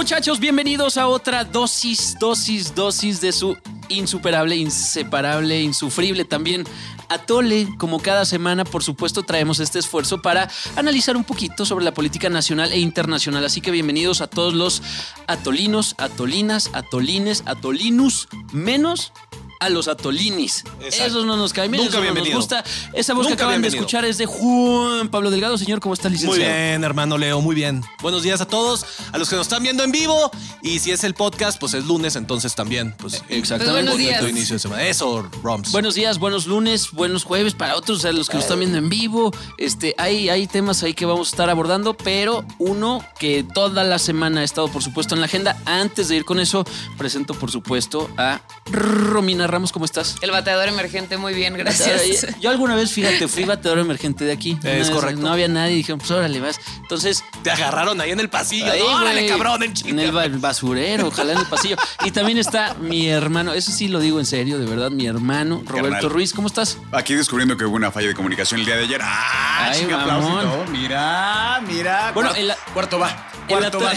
Muchachos, bienvenidos a otra dosis, dosis, dosis de su insuperable, inseparable, insufrible también Atole. Como cada semana, por supuesto, traemos este esfuerzo para analizar un poquito sobre la política nacional e internacional. Así que bienvenidos a todos los atolinos, atolinas, atolines, atolinus, menos a los atolinis. Exacto. Esos no nos caen bien, Nunca esos no nos bienvenido. gusta. Esa voz que Nunca acaban de bienvenido. escuchar es de Juan Pablo Delgado. Señor, ¿cómo está, Muy licenciado? bien, hermano Leo, muy bien. Buenos días a todos, a los que nos están viendo en vivo. Y si es el podcast, pues es lunes, entonces también. Pues Exactamente. Pues buenos días. bonito inicio de semana. Eso, Roms. Buenos días, buenos lunes, buenos jueves para otros, a los que nos están viendo en vivo. Este, hay, hay temas ahí que vamos a estar abordando, pero uno que toda la semana ha estado, por supuesto, en la agenda. Antes de ir con eso, presento, por supuesto, a Romina Ramos. ¿Cómo estás? El bateador emergente, muy bien, gracias. Yo alguna vez, fíjate, fui bateador emergente de aquí. Es vez correcto. No había nadie, dijeron, pues órale, vas. Entonces, Te agarraron ahí en el pasillo. Ahí, ¡Órale, cabrón! En En chinga! el ba- basurero, ojalá en el pasillo. Y también está mi hermano, eso sí lo digo en serio, de verdad, mi hermano, Roberto Carnal. Ruiz. ¿Cómo estás? Aquí descubriendo que hubo una falla de comunicación el día de ayer. ¡Ah! Ay, chica, mamón. aplausito. Mira, mira. Bueno, Cuar- el- cuarto va. El Cuarto va.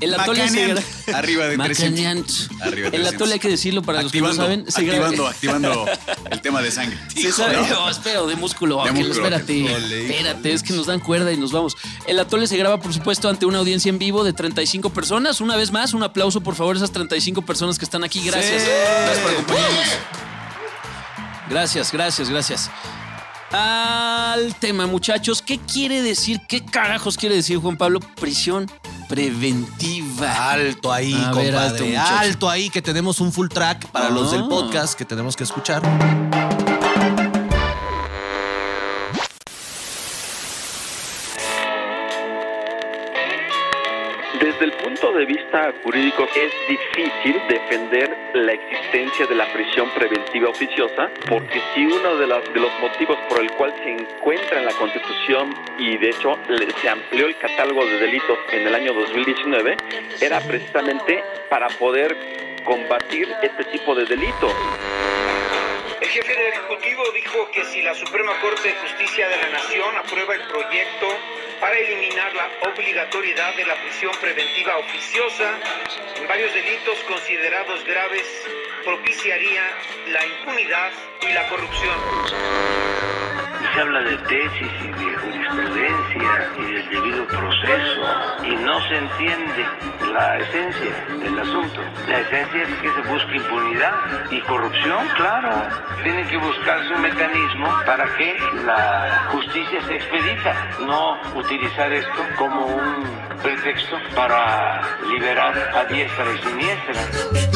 El atole se Arriba de 300. Macanean. Arriba de El 300. atole hay que decirlo para los que no saben. se graba- activando, activando el tema de sangre. Sí, Hijo, sabe- ¿no? no, espera, de músculo. De músculo, espérate. Ole, espérate, es que nos dan cuerda y nos vamos. El atole se graba, por supuesto, ante una audiencia en vivo de 35 personas. Una vez más, un aplauso, por favor, a esas 35 personas que están aquí. Gracias. Sí. Gracias por acompañarnos. Gracias, gracias, gracias. Al tema, muchachos, ¿qué quiere decir? ¿Qué carajos quiere decir, Juan Pablo? Prisión preventiva. Alto ahí, A ver, alto, compadre. muchacho. alto ahí, que tenemos un full track para los del Ah. podcast que tenemos que escuchar. De vista jurídico es difícil defender la existencia de la prisión preventiva oficiosa porque si uno de, las- de los motivos por el cual se encuentra en la Constitución y de hecho se amplió el catálogo de delitos en el año 2019 era precisamente para poder combatir este tipo de delitos. El jefe del Ejecutivo dijo que si la Suprema Corte de Justicia de la Nación aprueba el proyecto para eliminar la obligatoriedad de la prisión preventiva oficiosa en varios delitos considerados graves, propiciaría la impunidad y la corrupción. Se habla de tesis y jurisprudencia y del debido proceso y no se entiende la esencia del asunto. La esencia es que se busque impunidad y corrupción, claro. Tiene que buscarse un mecanismo para que la justicia se expedita, no utilizar esto como un pretexto para liberar a diestra y siniestra.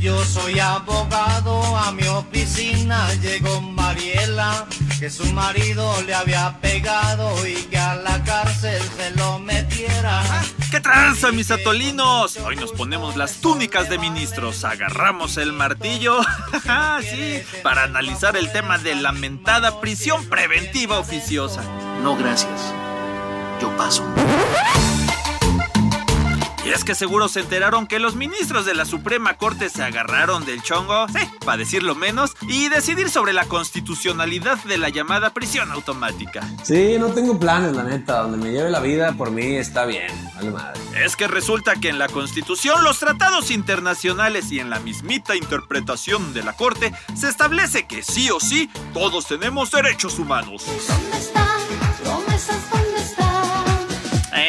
Yo soy abogado, a mi oficina llegó Mariela, que su marido le había pegado y que a la cárcel se lo metiera. ¿Qué tranza, mis atolinos? Hoy nos ponemos las túnicas de ministros, agarramos el martillo, sí, para analizar el tema de lamentada prisión preventiva oficiosa. No, gracias. Yo paso. Y es que seguro se enteraron que los ministros de la Suprema Corte se agarraron del chongo, sí, para decirlo menos, y decidir sobre la constitucionalidad de la llamada prisión automática. Sí, no tengo planes, la neta. Donde me lleve la vida, por mí está bien. Vale madre. Es que resulta que en la Constitución, los tratados internacionales y en la mismita interpretación de la Corte se establece que sí o sí todos tenemos derechos humanos. ¿Dónde está?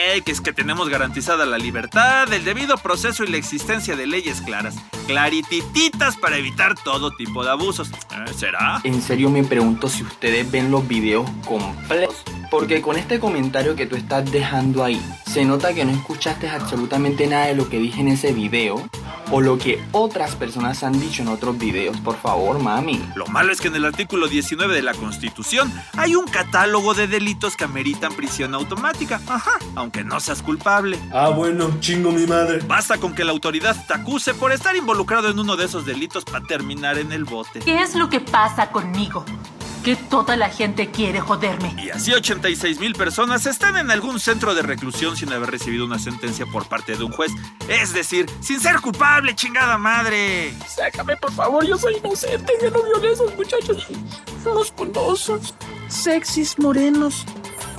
Que es que tenemos garantizada la libertad, el debido proceso y la existencia de leyes claras, claritititas para evitar todo tipo de abusos. Eh, ¿Será? En serio me pregunto si ustedes ven los videos completos. Porque con este comentario que tú estás dejando ahí, se nota que no escuchaste absolutamente nada de lo que dije en ese video o lo que otras personas han dicho en otros videos. Por favor, mami. Lo malo es que en el artículo 19 de la Constitución hay un catálogo de delitos que ameritan prisión automática. Ajá, aunque no seas culpable. Ah, bueno, chingo mi madre. Basta con que la autoridad te acuse por estar involucrado en uno de esos delitos para terminar en el bote. ¿Qué es lo que pasa conmigo? Que toda la gente quiere joderme. Y así 86 mil personas están en algún centro de reclusión sin haber recibido una sentencia por parte de un juez. Es decir, sin ser culpable, chingada madre. Sácame, por favor, yo soy inocente. Yo no violé a esos muchachos musculosos, sexys, morenos,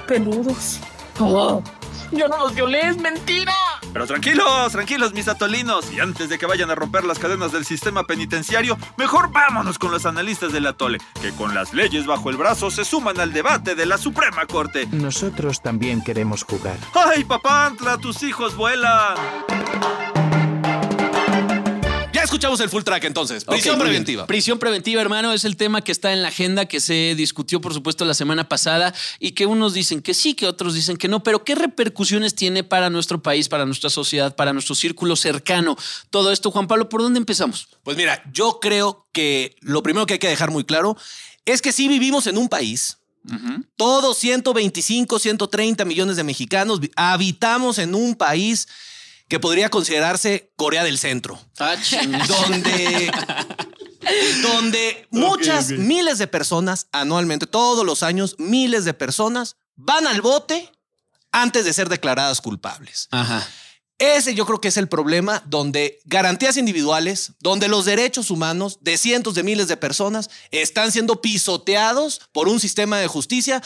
peludos. Oh, yo no los violé, es mentira. Pero tranquilos, tranquilos, mis atolinos. Y antes de que vayan a romper las cadenas del sistema penitenciario, mejor vámonos con los analistas del atole, que con las leyes bajo el brazo se suman al debate de la Suprema Corte. Nosotros también queremos jugar. ¡Ay, papantla, tus hijos vuelan! Ya escuchamos el full track entonces. Prisión preventiva. Prisión preventiva, hermano, es el tema que está en la agenda, que se discutió, por supuesto, la semana pasada y que unos dicen que sí, que otros dicen que no, pero ¿qué repercusiones tiene para nuestro país, para nuestra sociedad, para nuestro círculo cercano? Todo esto, Juan Pablo, ¿por dónde empezamos? Pues mira, yo creo que lo primero que hay que dejar muy claro es que sí vivimos en un país. Todos 125, 130 millones de mexicanos habitamos en un país que podría considerarse Corea del Centro. Ah, donde, donde muchas, miles de personas anualmente, todos los años, miles de personas van al bote antes de ser declaradas culpables. Ajá. Ese yo creo que es el problema donde garantías individuales, donde los derechos humanos de cientos de miles de personas están siendo pisoteados por un sistema de justicia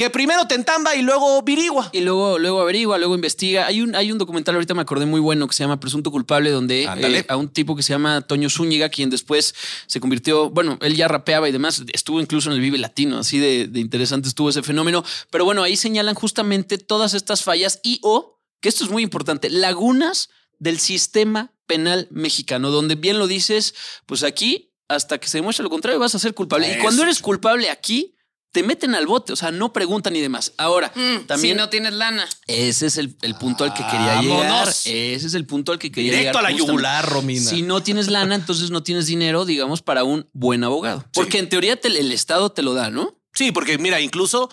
que primero te entamba y luego virigua. Y luego, luego averigua, luego investiga. Hay un, hay un documental, ahorita me acordé muy bueno, que se llama Presunto Culpable, donde eh, a un tipo que se llama Toño Zúñiga, quien después se convirtió, bueno, él ya rapeaba y demás, estuvo incluso en el Vive Latino, así de, de interesante estuvo ese fenómeno. Pero bueno, ahí señalan justamente todas estas fallas y o, que esto es muy importante, lagunas del sistema penal mexicano, donde bien lo dices, pues aquí, hasta que se demuestre lo contrario, vas a ser culpable. Y cuando eres culpable aquí, te meten al bote, o sea, no preguntan ni demás. Ahora, Mm, también Si no tienes lana. ese es el, el punto al que quería llegar. Vámonos. Ese es el punto al que quería Directo llegar. a la justamente. yugular, Romina. Si no tienes lana, entonces no tienes dinero, digamos, para un buen abogado. Porque en teoría te- el Estado te lo da, ¿no? Sí, porque mira, incluso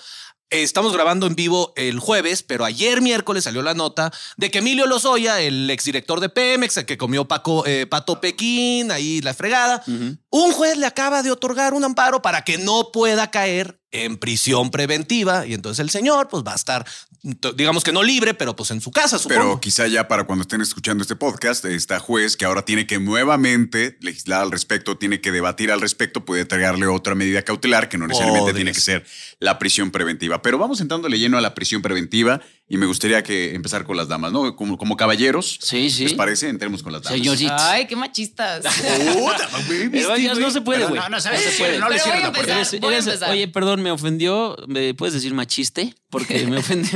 eh, estamos grabando en vivo el jueves, pero ayer miércoles salió la nota de que Emilio Lozoya, el exdirector de Pemex, el que comió Paco, eh, Pato Pekín, ahí la fregada, un juez le acaba de otorgar un amparo para que no pueda caer en prisión preventiva y entonces el señor pues va a estar, digamos que no libre, pero pues en su casa, supongo. Pero quizá ya para cuando estén escuchando este podcast, esta juez que ahora tiene que nuevamente legislar al respecto, tiene que debatir al respecto, puede entregarle otra medida cautelar que no necesariamente tiene que ser la prisión preventiva. Pero vamos entrándole lleno a la prisión preventiva y me gustaría que empezar con las damas, ¿no? Como, como caballeros. Sí, sí. ¿Les parece? Entremos con las damas. Señoritas. Ay, qué machistas. No se puede, Pero güey. no, no sabes se puede. no le Pero cierres voy a la puerta. empezar, Eres- voy a eres- empezar. oye, perdón, me ofendió. ¿Me puedes decir machiste? Porque me ofende.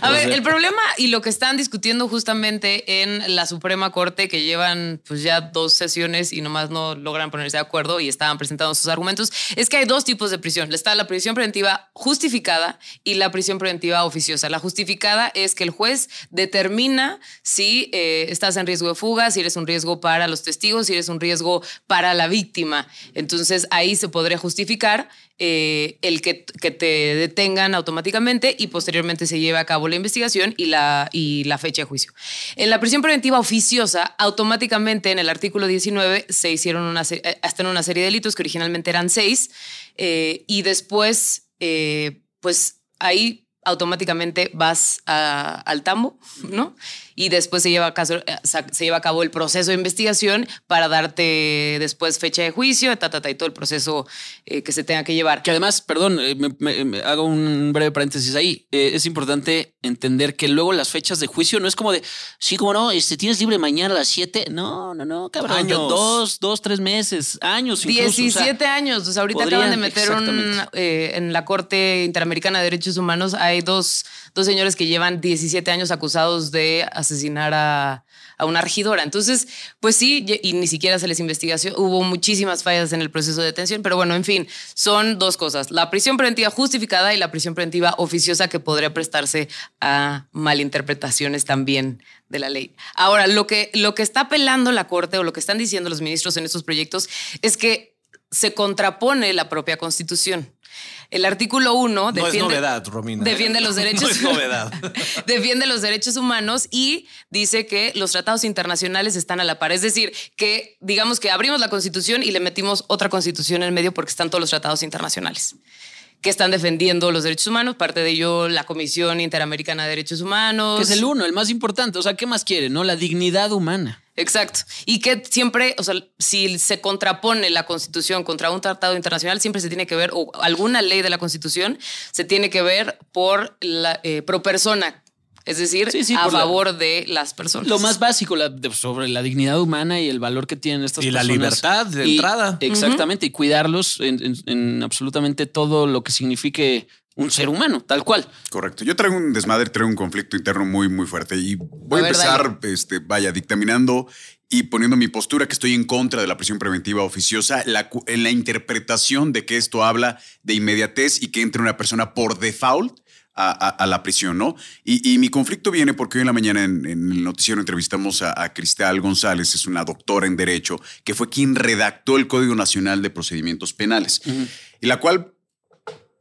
A ver, el problema y lo que están discutiendo justamente en la Suprema Corte, que llevan pues ya dos sesiones y nomás no logran ponerse de acuerdo y estaban presentando sus argumentos, es que hay dos tipos de prisión. Está la prisión preventiva justificada y la prisión preventiva oficiosa. La justificada es que el juez determina si eh, estás en riesgo de fuga, si eres un riesgo para los testigos, si eres un riesgo para la víctima. Entonces ahí se podría justificar eh, el que, te detengan automáticamente y posteriormente se lleve a cabo la investigación y la, fecha de juicio. En la prisión preventiva oficiosa, automáticamente en el artículo 19 se hicieron una, eh, hasta en una serie de delitos que originalmente eran seis y después, pues ahí automáticamente vas al tambo, ¿no? Y después se lleva, a caso- eh, se lleva a cabo el proceso de investigación para darte después fecha de juicio, ta, ta, ta, y todo el proceso eh, que se tenga que llevar. Que además, perdón, eh, me, me- me hago un breve paréntesis ahí. Eh, es importante entender que luego las fechas de juicio no es como de, sí, como no, este, tienes libre mañana a las 7. No, no, no, cabrón. Años. Dos, dos, tres meses, años incluso. o sea, 17 años. O sea, ahorita podrían- acaban de meter un. eh, en la Corte Interamericana de Derechos Humanos hay dos, dos señores que llevan 17 años acusados de asesinar a, a una regidora. Entonces, pues sí, y ni siquiera se les investigación. Hubo muchísimas fallas en el proceso de detención, pero bueno, en fin, son dos cosas: la prisión preventiva justificada y la prisión preventiva oficiosa que podría prestarse a malinterpretaciones también de la ley. Ahora, lo que, lo que está apelando la Corte o lo que están diciendo los ministros en estos proyectos es que se contrapone la propia Constitución. El artículo 1 no es defiende, novedad, Romina. defiende los derechos No es novedad. defiende los derechos humanos y dice que los tratados internacionales están a la par. Es decir, que digamos que abrimos la constitución y le metimos otra constitución en medio porque están todos los tratados internacionales que están defendiendo los derechos humanos, parte de ello la Comisión Interamericana de Derechos Humanos. Que es el uno, el más importante. O sea, ¿qué más quiere? No, la dignidad humana. Exacto. Y que siempre, o sea, si se contrapone la Constitución contra un tratado internacional, siempre se tiene que ver, o alguna ley de la Constitución, se tiene que ver por la, eh, pro persona Es decir, Sí, sí, a por la- favor de las personas. Lo más básico la- de- sobre la dignidad humana y el valor que tienen estas Y la personas. libertad de Y- entrada. Exactamente, y cuidarlos en, en- en absolutamente todo lo que signifique un ser humano, tal cual. Correcto. Yo traigo un desmadre, traigo un conflicto interno muy, muy fuerte. Y voy A empezar, este, vaya, dictaminando y poniendo mi postura que estoy en contra de la prisión preventiva oficiosa, la, en la interpretación de que esto habla de inmediatez y que entre una persona por default a, a- a la prisión, ¿no? Y, y mi conflicto viene porque hoy en la mañana en, en el noticiero entrevistamos a, a Cristal González, es una doctora en Derecho, que fue quien redactó el Código Nacional de Procedimientos Penales, y la cual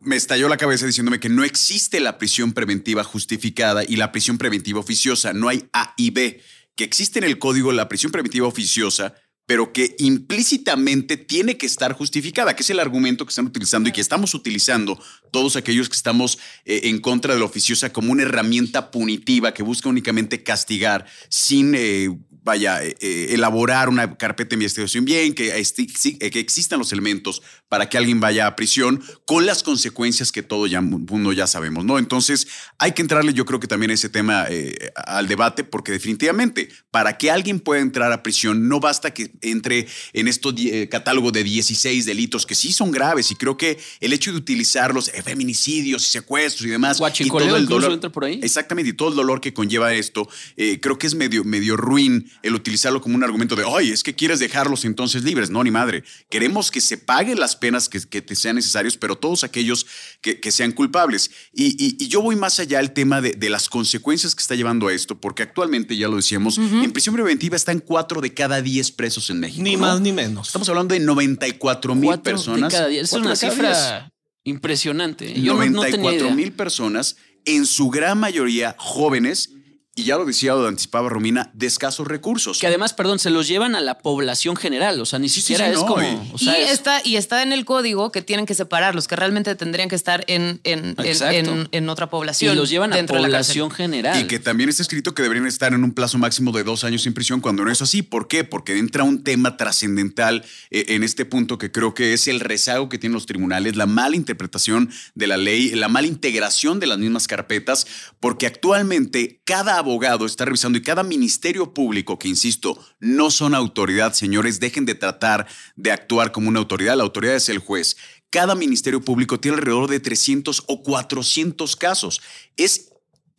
me estalló la cabeza diciéndome que no existe la prisión preventiva justificada y la prisión preventiva oficiosa. No hay A y B. Que existe en el código la prisión preventiva oficiosa, pero que implícitamente tiene que estar justificada, que es el argumento que están utilizando y que estamos utilizando todos aquellos que estamos eh, en contra de la oficiosa como una herramienta punitiva que busca únicamente castigar sin... eh, vaya, eh, eh, elaborar una carpeta de investigación bien, que, eh, que existan los elementos para que alguien vaya a prisión con las consecuencias que todo ya mundo ya sabemos, ¿no? Entonces hay que entrarle yo creo que también a ese tema eh, al debate porque definitivamente para que alguien pueda entrar a prisión no basta que entre en este catálogo de 16 delitos que sí son graves y creo que el hecho de utilizarlos, feminicidios y secuestros y demás, y todo el dolor, entra por ahí. Exactamente, y todo el dolor que conlleva esto, creo que es medio, medio ruin el utilizarlo como un argumento de, ay, es que quieres dejarlos entonces libres. No, ni madre. Queremos que se paguen las penas que, que te sean necesarios, pero todos aquellos que, que sean culpables. Y, y- y yo voy más allá al tema de, de las consecuencias que está llevando a esto, porque actualmente, ya lo decíamos, en prisión preventiva están cuatro de cada diez presos en México. Ni ¿no? más ni menos. Estamos hablando de 94 mil Cuatro de personas. cada diez. Es una cifra diez. impresionante. Yo no- no, tenía 94 idea. mil personas, en su gran mayoría jóvenes, y ya lo decía o lo anticipaba Romina, de escasos recursos. Que además, perdón, se los llevan a la población general. O sea, ni siquiera sí, es no, como. y- o sea, y, es- está, y está en el código que tienen que separarlos, que realmente tendrían que estar en, en, en, Exacto. en- en otra población. y los llevan a dentro de la población general. Y que también está escrito que deberían estar en un plazo máximo de dos años en prisión cuando no es así. ¿Por qué? Porque entra un tema trascendental eh, en este punto que creo que es el rezago que tienen los tribunales, la mala interpretación de la ley, la mala integración de las mismas carpetas, porque actualmente cada abogado está revisando y cada ministerio público, que insisto, no son autoridad, señores, dejen de tratar de actuar como una autoridad. La autoridad es el juez. Cada ministerio público tiene alrededor de 300 o 400 casos. Es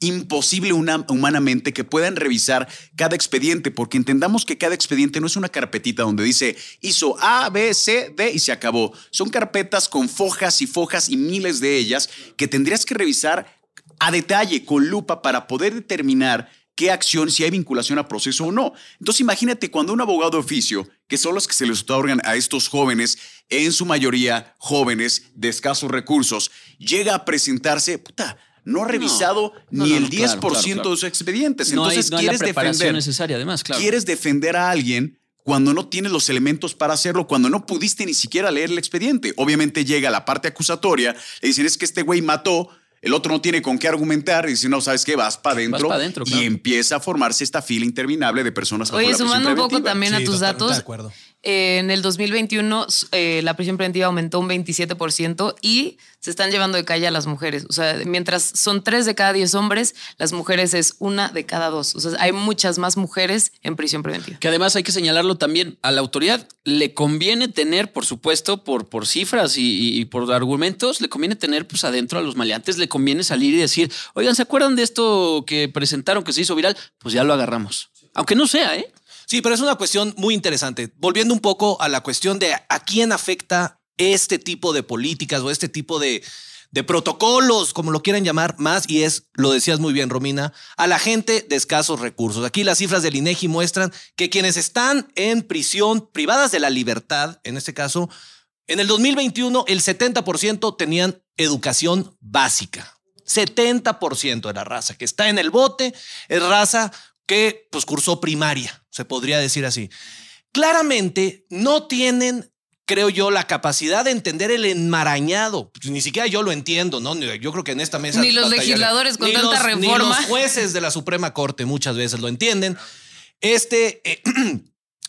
imposible una- humanamente que puedan revisar cada expediente, porque entendamos que cada expediente no es una carpetita donde dice hizo A, B, C, D y se acabó. Son carpetas con fojas y fojas y miles de ellas que tendrías que revisar a detalle, con lupa, para poder determinar qué acción, si hay vinculación a proceso o no. Entonces imagínate cuando un abogado de oficio, que son los que se les otorgan a estos jóvenes, en su mayoría jóvenes de escasos recursos, llega a presentarse, puta, no ha revisado No, ni no, el no, 10% claro, claro, claro. de sus expedientes. Entonces hay quieres defender. necesaria, además. Quieres defender a alguien cuando no tienes los elementos para hacerlo, cuando no pudiste ni siquiera leer el expediente. Obviamente llega la parte acusatoria, le dicen es que este güey mató, el otro no tiene con qué argumentar, y dice, no, ¿sabes qué? Vas para adentro. pa' dentro, Y claro. empieza a formarse esta fila interminable de personas Oye, prisión sumando un poco también a tus datos, de acuerdo. Eh, en el 2021 eh, la prisión preventiva aumentó un 27% y se están llevando de calle a las mujeres. O sea, mientras son tres de cada diez hombres, las mujeres es una de cada dos. O sea, hay muchas más mujeres en prisión preventiva. Que además hay que señalarlo también a la autoridad. Le conviene tener, por supuesto, por, por cifras y, por argumentos, le conviene tener pues adentro a los maleantes, le conviene salir y decir, oigan, ¿se acuerdan de esto que presentaron que se hizo viral? Pues ya lo agarramos. Aunque no sea, ¿eh? Sí, pero es una cuestión muy interesante. Volviendo un poco a la cuestión de a quién afecta este tipo de políticas o este tipo de, de protocolos, como lo quieran llamar, más, y es, lo decías muy bien, Romina, a la gente de escasos recursos. Aquí las cifras del INEGI muestran que quienes están en prisión, privadas de la libertad, en este caso, en el 2021 el 70% tenían educación básica. 70% era raza que está en el bote, es raza que pues cursó primaria, se podría decir así. Claramente no tienen, creo yo, la capacidad de entender el enmarañado. Pues, ni siquiera yo lo entiendo, ¿no? Yo creo que en esta mesa... Ni los legisladores con tanta los- Ni reforma. los jueces de la Suprema Corte muchas veces lo entienden. Este, eh,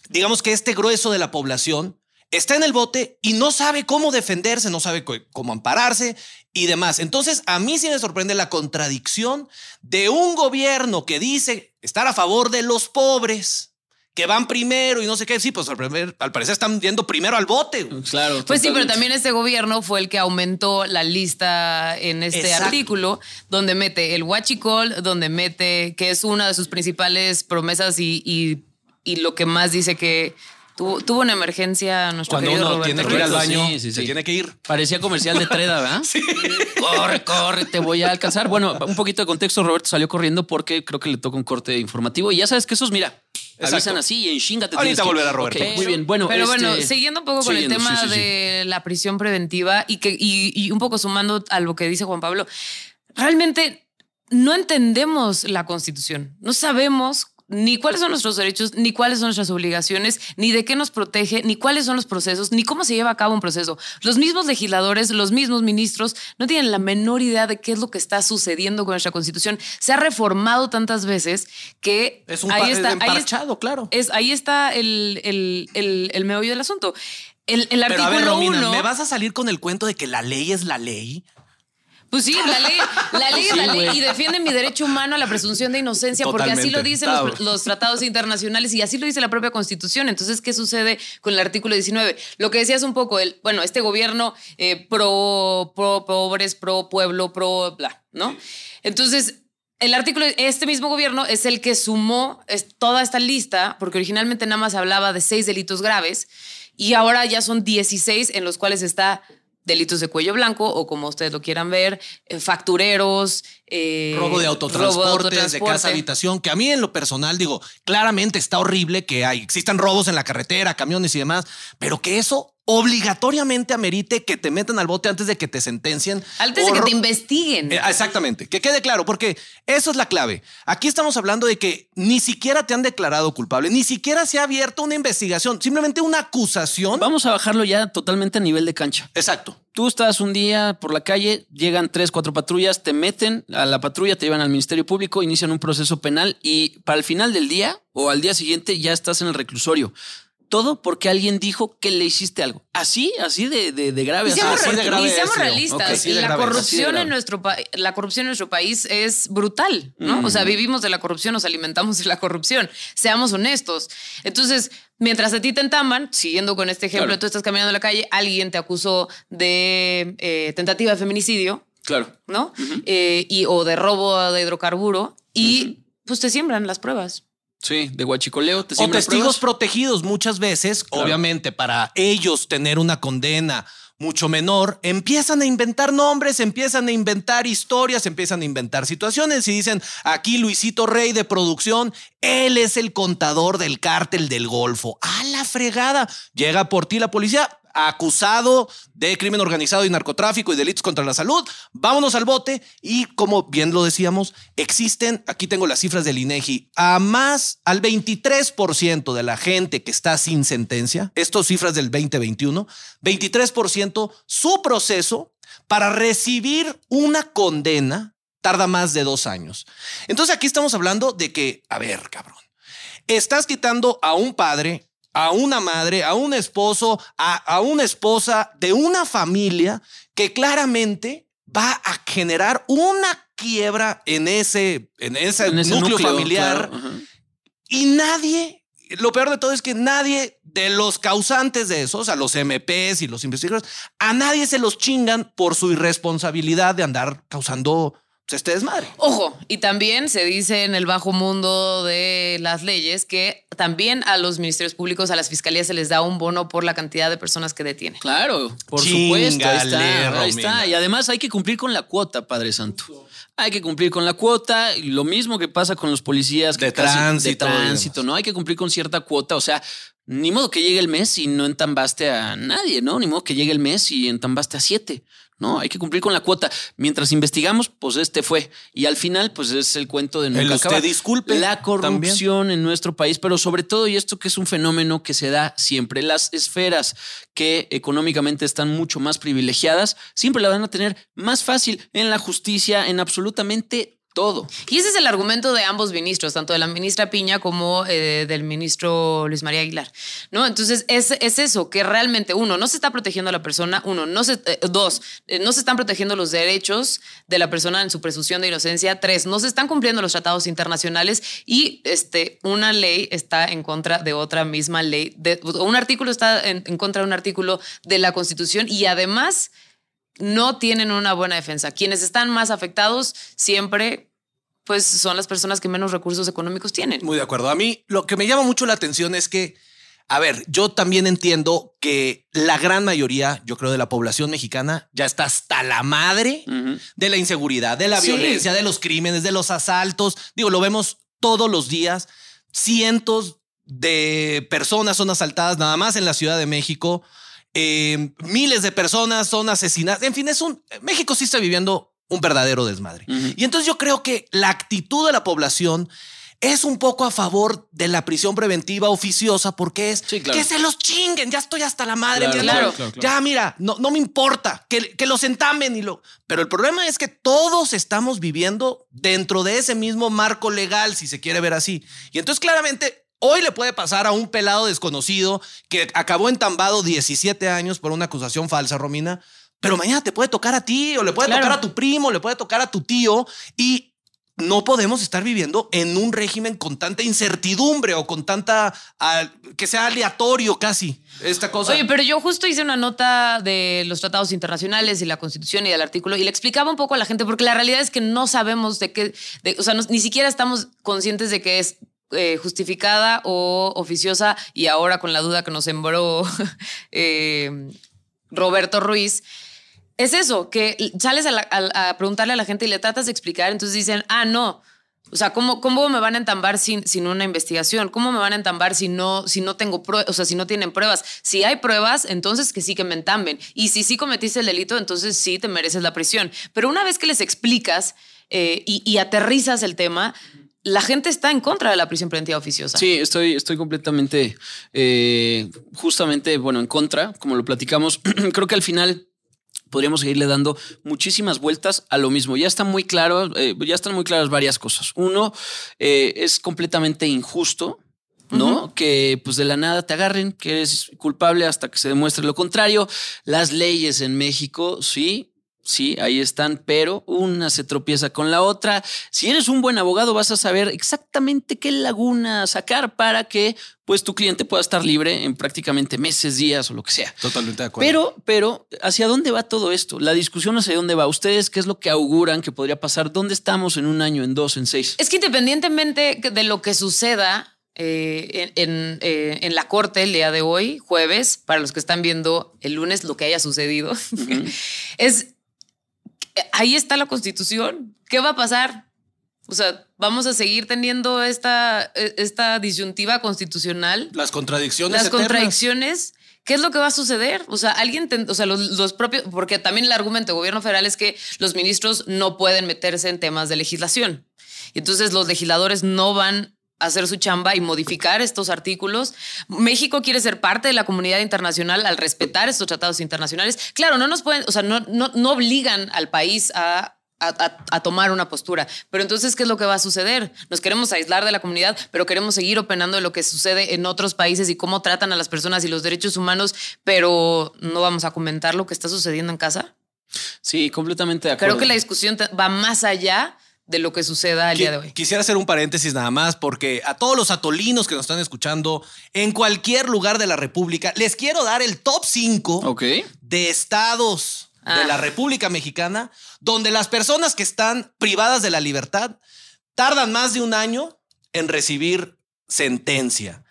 digamos que este grueso de la población está en el bote y no sabe cómo defenderse, no sabe cómo ampararse y demás. Entonces, a mí sí me sorprende la contradicción de un gobierno que dice estar a favor de los pobres, que van primero y no sé qué. Sí, pues al, primer- al parecer están yendo primero al bote. Claro. Pues sí, pero también este gobierno fue el que aumentó la lista en este Exacto. artículo, donde mete el huachicol, donde mete, que es una de sus principales promesas y, y- y lo que más dice que tuvo, tuvo una emergencia nuestro Cuando querido uno Roberto tiene que ir al Ruiz. baño, Sí, sí, se sí. tiene que ir. Parecía comercial de Treda, ¿verdad? Sí. Corre, corre, te voy a alcanzar. Bueno, un poquito de contexto. Roberto salió corriendo porque creo que le toca un corte informativo. Y ya sabes que esos, mira, Exacto. avisan así y en chinga te Ahorita tienes que ir. volverá Roberto. Ok, muy bien. Bueno, Pero este, bueno, siguiendo un poco con siguiendo, el tema sí, sí, sí. de la prisión preventiva y, que, y, y un poco sumando a lo que dice Juan Pablo, realmente no entendemos la constitución, no sabemos ni cuáles son nuestros derechos, ni cuáles son nuestras obligaciones, ni de qué nos protege, ni cuáles son los procesos, ni cómo se lleva a cabo un proceso. Los mismos legisladores, los mismos ministros no tienen la menor idea de qué es lo que está sucediendo con nuestra constitución. Se ha reformado tantas veces que Es un ahí está, ahí está- claro. es, ahí está el, el, el, el meollo del asunto. El, el Pero a artículo ver, Romina, 1. ¿me vas a salir con el cuento de que la ley es la ley? Pues sí, la ley, la ley es Sí, la ley y defiende mi derecho humano a la presunción de inocencia, porque así lo dicen los, los tratados internacionales y así lo dice la propia Constitución. Entonces, ¿qué sucede con el artículo 19? Lo que decías un poco, el, bueno, este gobierno eh, pro, pro pobres, pro pueblo, pro bla, ¿no? Entonces, el artículo, este mismo gobierno es el que sumó toda esta lista, porque originalmente nada más hablaba de seis delitos graves y ahora ya son 16 en los cuales está delitos de cuello blanco o como ustedes lo quieran ver, eh, factureros, eh, robo de autotransportes, de autotransporte. casa habitación, que a mí en lo personal digo, claramente está horrible que hay, existan robos en la carretera, camiones y demás, pero que eso obligatoriamente amerite que te metan al bote antes de que te sentencien. Antes de que te investiguen. Eh, exactamente, que quede claro, porque eso es la clave. Aquí estamos hablando de que ni siquiera te han declarado culpable, ni siquiera se ha abierto una investigación, simplemente una acusación. Vamos a bajarlo ya totalmente a nivel de cancha. Exacto. Tú estás un día por la calle, llegan tres, cuatro patrullas, te meten a la patrulla, te llevan al Ministerio Público, inician un proceso penal y para el final del día o al día siguiente ya estás en el reclusorio. Todo porque alguien dijo que le hiciste algo. Así, así de, de, de grave. Y seamos, así re- de grave y seamos es, Leo. realistas, la grave, corrupción en nuestro la corrupción en nuestro país es brutal, ¿no? O sea, Mm. vivimos de la corrupción, nos alimentamos de la corrupción. Seamos honestos. Entonces, mientras a ti te entaman, siguiendo con este ejemplo, Claro. tú estás caminando en la calle, alguien te acusó de eh, tentativa de feminicidio, Claro. ¿no? Eh, y, o de robo de hidrocarburo y pues te siembran las pruebas. Sí, de guachicoleo. Te O testigos pruebas. protegidos muchas veces, obviamente para ellos tener una condena mucho menor, empiezan a inventar nombres, empiezan a inventar historias, empiezan a inventar situaciones y dicen, aquí Luisito Rey de producción, él es el contador del cártel del Golfo. A la fregada. Llega por ti la policía, acusado de crimen organizado y narcotráfico y delitos contra la salud. Vámonos al bote y como bien lo decíamos, existen, aquí tengo las cifras del INEGI, a más al 23% de la gente que está sin sentencia, estas cifras del 2021, 23% su proceso para recibir una condena tarda más de dos años. Entonces aquí estamos hablando de que, a ver, cabrón, estás quitando a un padre, a una madre, a un esposo, a, a una esposa de una familia que claramente va a generar una quiebra en ese, en ese, En ese núcleo, núcleo, familiar. claro. Y nadie, lo peor de todo es que nadie de los causantes de eso, o sea, los MPs y los investigadores, a nadie se los chingan por su irresponsabilidad de andar causando este desmadre. Ojo, y también se dice en el bajo mundo de las leyes que también a los ministerios públicos, a las fiscalías se les da un bono por la cantidad de personas que detienen. Claro, por Chingale, supuesto. Ahí está, ahí Romina. está. Y además hay que cumplir con la cuota, Padre Santo. Hay que cumplir con la cuota. y Lo mismo que pasa con los policías que De casi- tránsito de tránsito, ¿no? Hay que cumplir con cierta cuota. O sea, ni modo que llegue el mes y no entambaste a nadie, ¿no? Ni modo que llegue el mes y entambaste a siete. No, hay que cumplir con la cuota. Mientras investigamos, pues este fue. Y al final, pues es el cuento de nunca El usted acabar. disculpe La corrupción en nuestro país, pero sobre todo, y esto que es un fenómeno que se da siempre, las esferas que económicamente están mucho más privilegiadas, siempre la van a tener más fácil en la justicia, en absolutamente todo. Y ese es el argumento de ambos ministros, tanto de la ministra Piña como eh, del ministro Luis María Aguilar. ¿no? Entonces, es, es eso, que realmente, uno, no se está protegiendo a la persona, uno, no se, eh, dos, eh, no se están protegiendo los derechos de la persona en su presunción de inocencia, tres, no se están cumpliendo los tratados internacionales y este, una ley está en contra de otra misma ley, un artículo está en contra de un artículo de la Constitución y además no tienen una buena defensa. Quienes están más afectados siempre pues son las personas que menos recursos económicos tienen. Muy de acuerdo. A mí lo que me llama mucho la atención es que, a ver, yo también entiendo que la gran mayoría, yo creo, de la población mexicana ya está hasta la madre de la inseguridad, de la Sí. violencia, de los crímenes, de los asaltos. Digo, lo vemos todos los días. Cientos de personas son asaltadas nada más en la Ciudad de México. Eh, miles de personas son asesinadas. En fin, es un México sí está viviendo un verdadero desmadre. Y entonces yo creo que la actitud de la población es un poco a favor de la prisión preventiva oficiosa porque es claro. que se los chinguen. Ya estoy hasta la madre. Claro, claro. Ya, mira, no, no me importa que, que los entamen y lo. Pero el problema es que todos estamos viviendo dentro de ese mismo marco legal, si se quiere ver así. Y entonces, claramente, hoy le puede pasar a un pelado desconocido que acabó entambado 17 años por una acusación falsa, Romina. Pero mañana te puede tocar a ti, o le puede Claro. tocar a tu primo, le puede tocar a tu tío. Y no podemos estar viviendo en un régimen con tanta incertidumbre o con tanta ah, que sea aleatorio casi esta cosa. Oye, pero yo justo hice una nota de los tratados internacionales y la constitución y del artículo y le explicaba un poco a la gente porque la realidad es que no sabemos de qué, de- o sea, no- ni siquiera estamos conscientes de que es eh, justificada o oficiosa y ahora con la duda que nos sembró eh, Roberto Ruiz. Es eso, que sales a, preguntarle a la gente y le tratas de explicar, entonces dicen, ah, no, o sea, ¿cómo, cómo me van a entambar sin, sin una investigación? ¿Cómo me van a entambar si no, si no tengo pruebas? O sea, si no tienen pruebas. Si hay pruebas, entonces que sí que me entamben. Y si sí cometiste el delito, entonces sí te mereces la prisión. Pero una vez que les explicas eh, y, y aterrizas el tema, la gente está en contra de la prisión preventiva oficiosa. Sí, estoy, estoy completamente, eh, justamente, bueno, en contra, como lo platicamos. Creo que al final podríamos seguirle dando muchísimas vueltas a lo mismo. Ya está muy claro, eh, ya están muy claras varias cosas. Uno, eh, es completamente injusto. ¿No? Que pues de la nada te agarren, que eres culpable hasta que se demuestre lo contrario. Las leyes en México, sí, sí, ahí están, pero una se tropieza con la otra. Si eres un buen abogado, vas a saber exactamente qué laguna sacar para que pues tu cliente pueda estar libre en prácticamente meses, días o lo que sea. Totalmente de acuerdo. Pero, pero, ¿hacia dónde va todo esto? La discusión hacia dónde va. ¿Ustedes qué es lo que auguran que podría pasar? ¿Dónde estamos en un año, en dos, en seis? Es que independientemente de lo que suceda eh, en, en, eh, en la corte el día de hoy, jueves, para los que están viendo el lunes lo que haya sucedido, es ahí está la constitución. ¿Qué va a pasar? O sea, vamos a seguir teniendo esta, esta disyuntiva constitucional. Las contradicciones. Las eternas. contradicciones. ¿Qué es lo que va a suceder? O sea, alguien, ten- o sea, los, los propios, porque también el argumento del gobierno federal es que los ministros no pueden meterse en temas de legislación. Y entonces los legisladores no van hacer su chamba y modificar estos artículos. México quiere ser parte de la comunidad internacional al respetar estos tratados internacionales. Claro, no nos pueden, o sea, no, no, no obligan al país a a, tomar una postura. Pero entonces, ¿qué es lo que va a suceder? Nos queremos aislar de la comunidad, pero queremos seguir opinando de lo que sucede en otros países y cómo tratan a las personas y los derechos humanos, pero no vamos a comentar lo que está sucediendo en casa. Sí, completamente de acuerdo. Creo que la discusión va más allá de lo que suceda el Qui- día de hoy. Quisiera hacer un paréntesis nada más porque a todos los atolinos que nos están escuchando en cualquier lugar de la República, les quiero dar el top 5 de estados de Ah. la República Mexicana donde las personas que están privadas de la libertad tardan más de un año en recibir sentencia.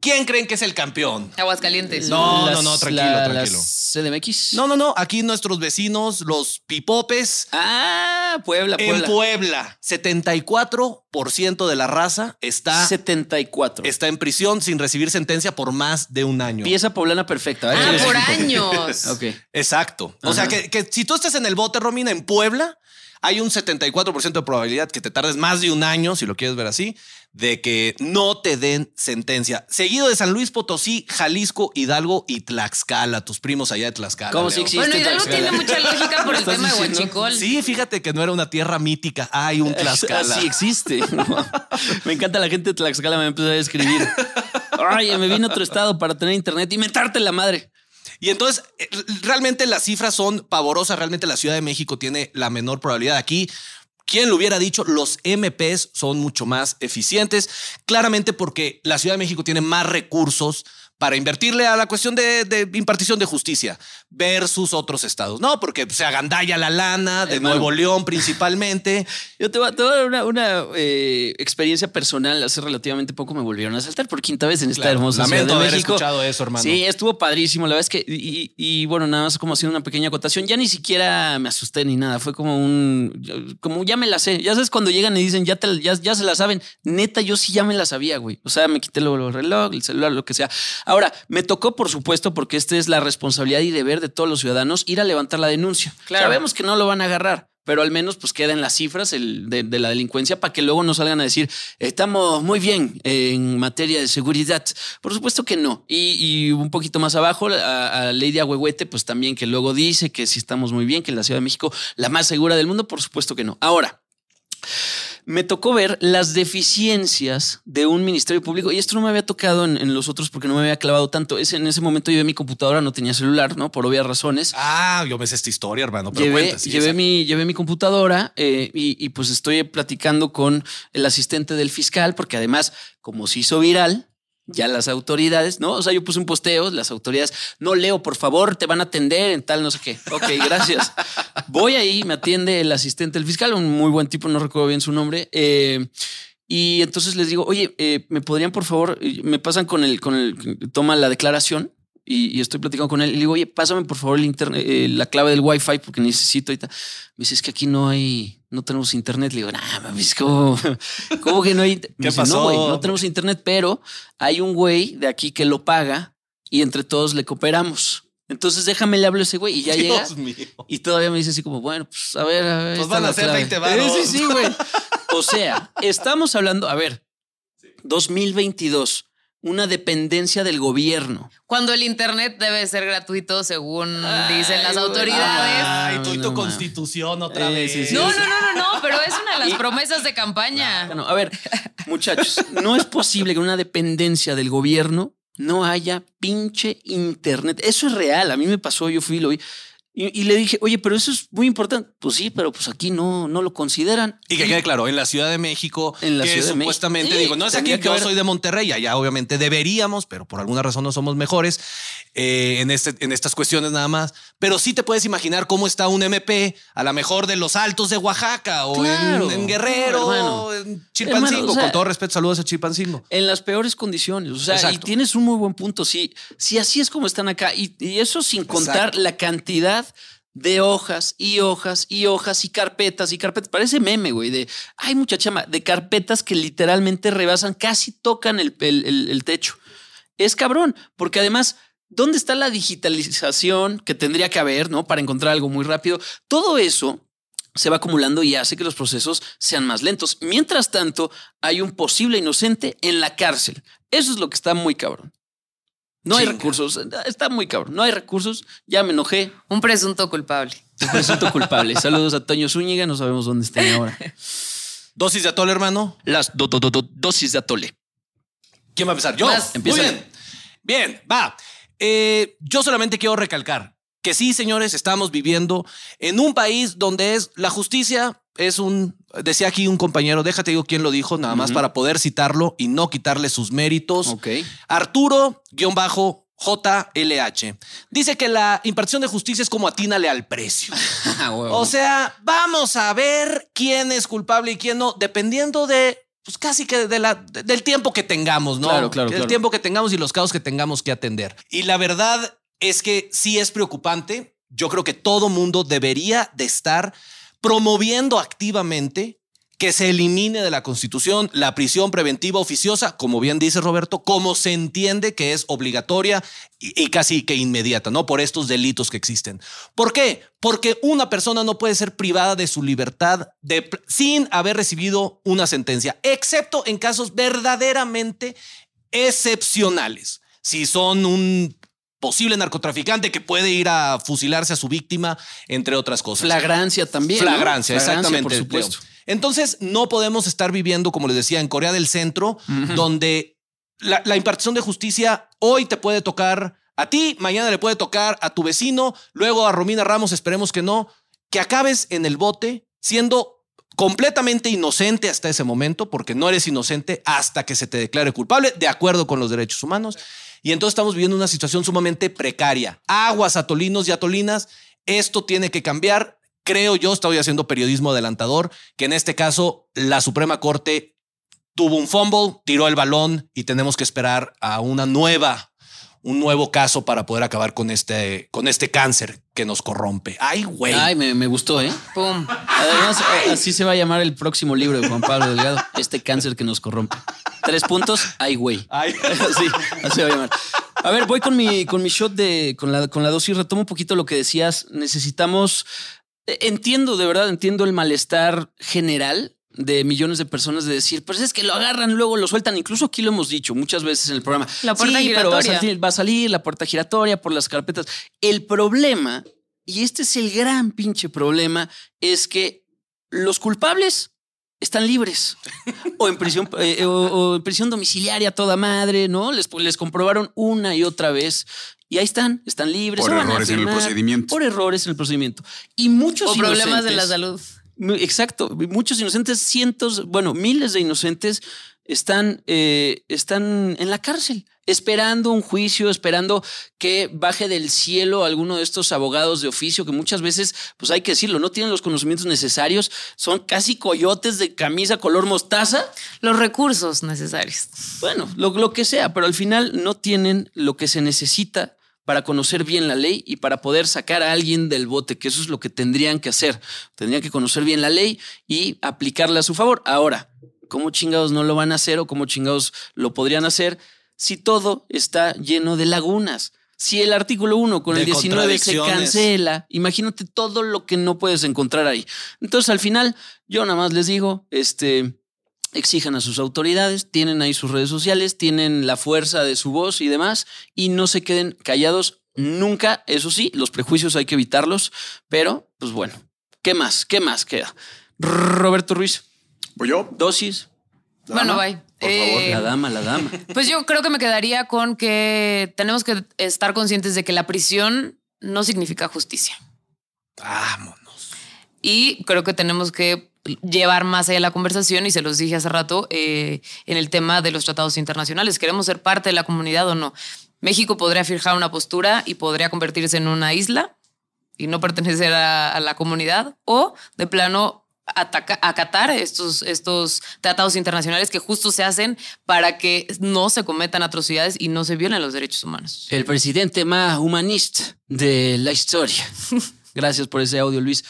¿Quién creen que es el campeón? Aguascalientes. No, Las- no, no, tranquilo, la- tranquilo. las CDMX. No, no, no. Aquí nuestros vecinos, los pipopes. Ah, Puebla, En Puebla. Puebla, 74% de la raza está, 74. está en prisión sin recibir sentencia por más de un año. Pieza poblana perfecta. ¿eh? Ah, por años. Ok. Exacto. O sea, que, que si tú estás en el bote, Romina, en Puebla, hay un 74% de probabilidad que te tardes más de un año, si lo quieres ver así, de que no te den sentencia. Seguido de San Luis Potosí, Jalisco, Hidalgo y Tlaxcala, tus primos allá de Tlaxcala. ¿Cómo sí existe Bueno, Hidalgo Tlaxcala? tiene mucha lógica por el ¿Estás tema de? Huachicol. Sí, fíjate que no era una tierra mítica, hay un Tlaxcala. Sí existe. me encanta la gente de Tlaxcala, me empezó a escribir. Ay, me vine a otro estado para tener internet y mentarte la madre. Y entonces, eh, realmente las cifras son pavorosas. Realmente la Ciudad de México tiene la menor probabilidad. Aquí, ¿quién lo hubiera dicho? Los MPs son mucho más eficientes. Claramente porque la Ciudad de México tiene más recursos para invertirle a la cuestión de, de impartición de justicia versus otros estados. No, porque se agandalla la lana de Hermano. Nuevo León principalmente. Yo te voy a, te voy a dar una, una, eh, experiencia personal. Hace relativamente poco me volvieron a saltar por quinta vez en esta Claro, hermosa lamento Ciudad de haber México. escuchado eso, hermano. Sí, estuvo padrísimo. La verdad es que, y, y, bueno, nada más como haciendo una pequeña acotación, ya ni siquiera me asusté ni nada. Fue como un, como ya me la sé. Ya sabes cuando llegan y dicen, ya, te, ya, ya se la saben. Neta, yo sí ya me la sabía, güey. O sea, me quité luego el reloj, el celular, lo que sea. Ahora, me tocó, por supuesto, porque esta es la responsabilidad y deber de todos los ciudadanos, ir a levantar la denuncia. Claro. Sabemos que no lo van a agarrar. Pero al menos pues queda en las cifras el de, de la delincuencia para que luego no salgan a decir estamos muy bien en materia de seguridad. Por supuesto que no. Y, y un poquito más abajo a, a Lady Agüehuete pues también que luego dice que sí estamos muy bien, que en la Ciudad de México la más segura del mundo. Por supuesto que no. Ahora, me tocó ver las deficiencias de un ministerio público y esto no me había tocado en, en los otros porque no me había clavado tanto. Es, en ese momento yo mi computadora, no tenía celular, ¿no? Por obvias razones. Ah, yo me sé esta historia, hermano. Pero Llevé, cuenta, sí, llevé exacto. mi, llevé mi computadora eh, y, y, pues estoy platicando con el asistente del fiscal, porque además, como se hizo viral, ya las autoridades, ¿no? O sea, yo puse un posteo, las autoridades, no leo, por favor, te van a atender en tal, no sé qué. Ok, gracias. Voy ahí, me atiende el asistente del fiscal, un muy buen tipo, no recuerdo bien su nombre. eh, y entonces les digo, oye, eh, ¿me podrían, por favor, me pasan con el, con el, toma la declaración y, y estoy platicando con él y le digo, oye, pásame por favor el internet, eh, la clave del wifi porque necesito ahorita. Me dice, es que aquí no hay, no tenemos internet. Le digo, nah, mames, ¿cómo, ¿cómo que no hay? Me ¿Qué dice, pasó? No, güey, no tenemos internet, pero hay un güey de aquí que lo paga y entre todos le cooperamos. Entonces déjame le hablo a ese güey y ya llega. Dios mío. Y todavía me dice así como, bueno, pues a ver, a ver. Pues van a clave. 20 varos. Eh, Sí, sí, güey. O sea, estamos hablando, a ver, 2022, una dependencia del gobierno. Cuando el internet debe ser gratuito, según dicen las autoridades. Ay, tú y tu No, no, constitución otra Eh, vez. sí, sí, no, sí. no, no, no, no, pero es una de las promesas de campaña. Bueno, a ver, muchachos, no es posible que en una dependencia del gobierno no haya pinche internet. Eso es real. A mí me pasó, yo fui y lo vi. Y, y le dije, oye, pero eso es muy importante. Pues sí, pero pues aquí no, no lo consideran. Y que quede claro, en la Ciudad de México, En la que Ciudad de México. supuestamente, Sí, digo, no es aquí que yo haber- soy de Monterrey, allá obviamente deberíamos, pero por alguna razón no somos mejores eh, en, este, en estas cuestiones nada más. Pero sí te puedes imaginar cómo está un MP, a lo mejor de los altos de Oaxaca o Claro, en, en Guerrero, hermano. o en Chilpancingo. Hermano, o sea- Con todo respeto, saludos a Chilpancingo. En las peores condiciones. O sea, y tienes un muy buen punto. Si, si así es como están acá, y, y eso sin contar Exacto. la cantidad de hojas y hojas y hojas y carpetas y carpetas. Parece meme, güey, de, ay, mucha chama, de carpetas que literalmente rebasan, casi tocan el- el techo. Es cabrón, porque además, ¿dónde está la digitalización que tendría que haber, no? Para encontrar algo muy rápido. Todo eso se va acumulando y hace que los procesos sean más lentos. Mientras tanto, hay un posible inocente en la cárcel. Eso es lo que está muy cabrón. No hay recursos. Está muy cabrón. No hay recursos. Ya me enojé. Un presunto culpable. Un presunto culpable. Saludos a Toño Zúñiga. No sabemos dónde estén ahora. Dosis de atole, hermano. Las do- do- do- do- dosis de atole. ¿Quién va a empezar? Yo. Muy bien. Bien, va. Eh, yo solamente quiero recalcar que sí, señores, estamos viviendo en un país donde es la justicia es un, decía aquí un compañero, déjate digo quién lo dijo, nada más para poder citarlo y no quitarle sus méritos. Ok. Arturo-JLH. Dice que la impartición de justicia es como atínale al precio. Ah, O sea, vamos a ver quién es culpable y quién no, dependiendo de, pues casi que de la, de- del tiempo que tengamos, ¿no? Claro, claro, Del claro. tiempo que tengamos y los casos que tengamos que atender. Y la verdad es que sí es preocupante. Yo creo que todo mundo debería de estar promoviendo activamente que se elimine de la Constitución la prisión preventiva oficiosa, como bien dice Roberto, como se entiende que es obligatoria y, casi que inmediata, ¿no? Por estos delitos que existen. ¿Por qué? Porque una persona no puede ser privada de su libertad sin haber recibido una sentencia, excepto en casos verdaderamente excepcionales. Si son un posible narcotraficante que puede ir a fusilarse a su víctima, entre otras cosas. Flagrancia también. ¿no? Flagrancia, exactamente. por supuesto. Entonces, no podemos estar viviendo, como les decía, en Corea del Centro, donde la, la impartición de justicia hoy te puede tocar a ti, mañana le puede tocar a tu vecino, luego a Romina Ramos, esperemos que no, que acabes en el bote siendo completamente inocente hasta ese momento, porque no eres inocente hasta que se te declare culpable, de acuerdo con los derechos humanos. Y entonces estamos viviendo una situación sumamente precaria. Aguas, atolinos y atolinas, esto tiene que cambiar. Creo yo, estoy haciendo periodismo adelantador, que en este caso la Suprema Corte tuvo un fumble, tiró el balón y tenemos que esperar a una nueva, un nuevo caso para poder acabar con este, con este cáncer que nos corrompe. Ay, güey. Ay, me, me gustó, ¿eh? Pum. Además, eh, así se va a llamar el próximo libro de Juan Pablo Delgado. Este cáncer que nos corrompe. Tres puntos. Ay, güey. Ay. Sí, así se va a llamar. A ver, voy con mi, con mi shot de, con la, con la dosis. Retomo un poquito lo que decías. Necesitamos, eh, entiendo, de verdad, entiendo el malestar general de millones de personas de decir, pues es que lo agarran, luego lo sueltan. Incluso aquí lo hemos dicho muchas veces en el programa. La puerta Sí, pero va a, giratoria. salir, va a salir la puerta giratoria por las carpetas. El problema, y este es el gran pinche problema, es que los culpables están libres o en prisión eh, o, o en prisión domiciliaria toda madre, ¿no? Les, les comprobaron una y otra vez y ahí están, están libres. Por se van a errores en el procedimiento. Por errores en el procedimiento. Y muchos O problemas de la salud. Exacto. Muchos inocentes, cientos, bueno, miles de inocentes están, eh, están en la cárcel, esperando un juicio, esperando que baje del cielo alguno de estos abogados de oficio que muchas veces, pues hay que decirlo, no tienen los conocimientos necesarios, son casi coyotes de camisa color mostaza. Los recursos necesarios. Bueno, lo, lo que sea, pero al final no tienen lo que se necesita para conocer bien la ley y para poder sacar a alguien del bote, que eso es lo que tendrían que hacer. Tendrían que conocer bien la ley y aplicarla a su favor. Ahora, ¿cómo chingados no lo van a hacer o cómo chingados lo podrían hacer si todo está lleno de lagunas? Si el artículo 1 con De el 19 se cancela, imagínate todo lo que no puedes encontrar ahí. Entonces, al final, yo nada más les digo, este, exijan a sus autoridades, tienen ahí sus redes sociales, tienen la fuerza de su voz y demás, y no se queden callados nunca. Eso sí, los prejuicios hay que evitarlos, pero pues bueno, ¿qué más? ¿Qué más queda? Roberto Ruiz. ¿Voy yo? Dosis. Bueno, bye. Eh, La dama, la dama. Pues yo creo que me quedaría con que tenemos que estar conscientes de que la prisión no significa justicia. Vámonos. Y creo que tenemos que llevar más allá la conversación, y se los dije hace rato, eh, en el tema de los tratados internacionales. ¿Queremos ser parte de la comunidad o no? México podría fijar una postura y podría convertirse en una isla y no pertenecer a, a la comunidad, o de plano ataca- acatar estos, estos tratados internacionales que justo se hacen para que no se cometan atrocidades y no se violen los derechos humanos. El presidente más humanista de la historia. Gracias por ese audio, Luis.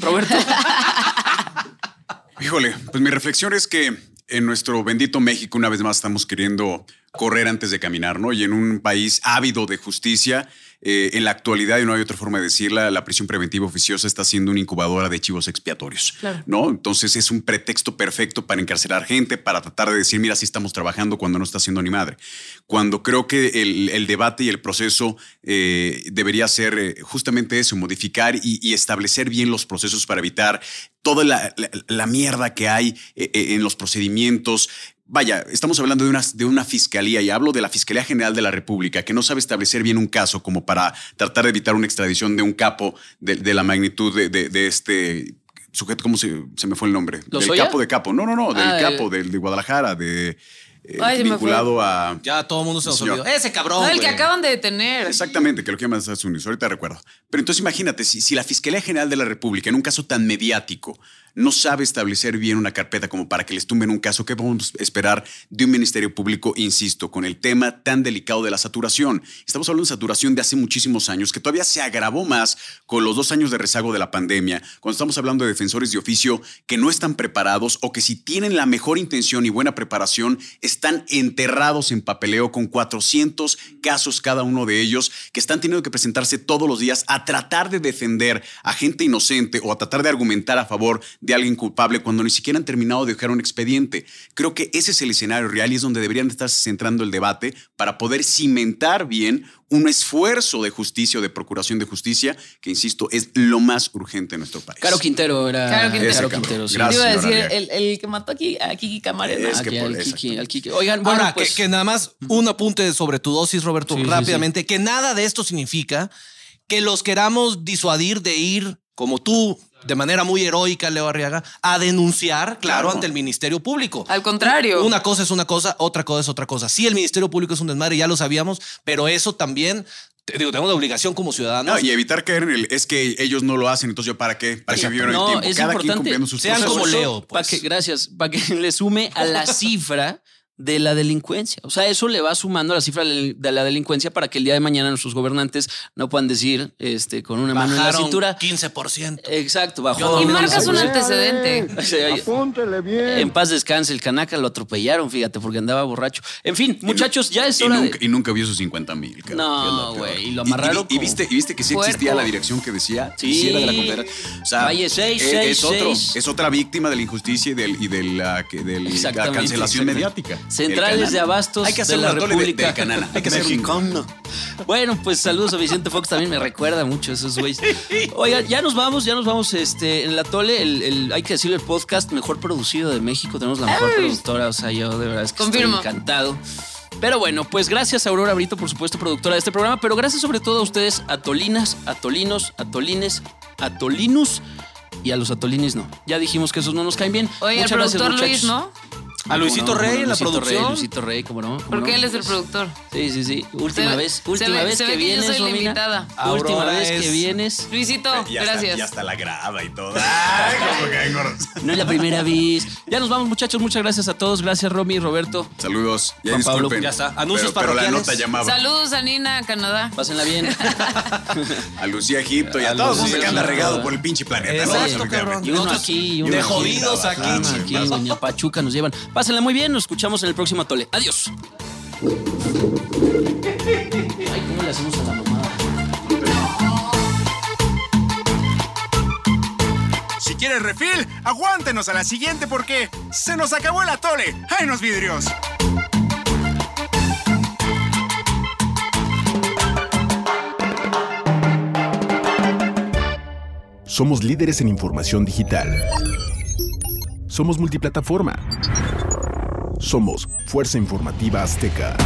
Roberto. Híjole, pues mi reflexión es que en nuestro bendito México una vez más estamos queriendo correr antes de caminar, ¿no? Y en un país ávido de justicia, eh, en la actualidad, y no hay otra forma de decirla, la prisión preventiva oficiosa está siendo una incubadora de chivos expiatorios, Claro. ¿no? Entonces es un pretexto perfecto para encarcelar gente, para tratar de decir, mira, sí estamos trabajando cuando no está haciendo ni madre. Cuando creo que el, el debate y el proceso eh, debería ser eh, justamente eso, modificar y, y establecer bien los procesos para evitar toda la, la- la mierda que hay en los procedimientos. Vaya, estamos hablando de una, de una fiscalía y hablo de la Fiscalía General de la República que no sabe establecer bien un caso como para tratar de evitar una extradición de un capo de, de la magnitud de, de- de este sujeto, ¿cómo se, se me fue el nombre? Del capo de capo. No, no, no, del Ah, capo, el- del de Guadalajara, de eh, Ay, vinculado a. Ya todo el mundo se nos olvidó. Ese cabrón. No, el que acaban de detener. Exactamente, que lo que llaman Estados Unidos. Ahorita recuerdo. Pero entonces imagínate, si, si la Fiscalía General de la República, en un caso tan mediático, no sabe establecer bien una carpeta como para que les tumben un caso, ¿qué podemos esperar de un Ministerio Público, insisto, con el tema tan delicado de la saturación? Estamos hablando de saturación de hace muchísimos años, que todavía se agravó más con los dos años de rezago de la pandemia, cuando estamos hablando de defensores de oficio que no están preparados o que si tienen la mejor intención y buena preparación, están enterrados en papeleo con 400 casos cada uno de ellos que están teniendo que presentarse todos los días a tratar de defender a gente inocente o a tratar de argumentar a favor de alguien culpable cuando ni siquiera han terminado de dejar un expediente. Creo que ese es el escenario real y es donde deberían estarse centrando el debate para poder cimentar bien un esfuerzo de justicia o de procuración de justicia que, insisto, es lo más urgente en nuestro país. Caro Quintero era. Caro Quintero. Caro Ese cabrón. Quintero, sí. Gracias, Te iba a decir, el, el que mató aquí a Kiki Camarena. Es que Aquí, al Kiki, exactamente. al Kiki. Oigan, bueno, Ahora, pues. que, que nada más un apunte sobre tu dosis, Roberto, Sí, sí, rápidamente, que nada de esto significa que los queramos disuadir de ir, como tú, de manera muy heroica, Leo Arriaga, a denunciar, claro, Claro. ante el Ministerio Público. Al contrario. Una cosa es una cosa, otra cosa es otra cosa. Sí, el Ministerio Público es un desmadre, ya lo sabíamos, pero eso también, te digo, tenemos la obligación como ciudadanos. No, y evitar caer en el es que ellos no lo hacen, entonces yo para qué, para qué vivieron el No, tiempo. es Cada quien importante. cumpliendo sus Sean como Leo, pues. que, gracias, para que le sume a la cifra de la delincuencia. O sea, eso le va sumando a la cifra de la delincuencia para que el día de mañana nuestros gobernantes no puedan decir este, con una mano en la cintura. 15%. Exacto, bajó. Y marcas un antecedente. O sea, En paz descanse, el canaca lo atropellaron, fíjate, porque andaba borracho. En fin, muchachos, ya es y hora nunca, de. y nunca vio sus 50 mil. No, güey, y lo Y, amarraron. y- y viste, y viste que sí existía puerco. la dirección que decía Sí. sí era de la Confederación. O sea, Valle seis, es, seis, es otro, seis. es otra víctima de la injusticia y, del, y de, la, que- del- la cancelación mediática. Centrales de abastos Hay que hacer de la República de, de Canana. Hay que hacer un- Mexicana. Bueno, pues saludos a Vicente Fox, también me recuerda mucho a esos güeyes. Oiga, ya nos vamos, ya nos vamos este, en la Tole, el, el- hay que decirlo, el podcast mejor producido de México. Tenemos la mejor Ay. productora, o sea, yo de verdad es que Confirmo. estoy encantado. Pero bueno, pues gracias a Aurora Brito, por supuesto, productora de este programa, pero gracias sobre todo a ustedes, atolinas, atolinos, atolines, atolinus y a los atolines no. Ya dijimos que esos no nos caen bien. Oye, el Muchas gracias, productor Luis, muchachos. ¿no? A Luisito. Rey en la Luisito producción. Rey, Luisito Rey, ¿cómo no? ¿Cómo Porque no? él es el productor. Sí, sí, sí. Última Se- vez, última ve- vez que yo vienes, soy Romina. invitada. Última vez que es- vienes. Luisito, Y hasta, gracias. y hasta la graba y todo. Ay, como. No es la primera vez. Ya nos vamos, muchachos. Muchas gracias a todos. Gracias, Romy y Roberto. Saludos. Ya Juan Pablo, ya está. Anuncios pero la nota llamaba. Saludos a Nina, Canadá. Pásenla bien. A Lucía Egipto y a, A todos esos que anda regado por el pinche planeta. Exacto, cabrón. Y uno aquí, de aquí. jodidos aquí, chingada. aquí, doña Pachuca nos llevan. Pásenla muy bien. Nos escuchamos en el próximo Atole. Adiós. Ay, ¿cómo le hacemos a la mamá? Si quieres refil, aguántenos a la siguiente porque se nos acabó el atole. ¡Ay, los vidrios! Somos líderes en información digital. Somos multiplataforma. Somos Fuerza Informativa Azteca.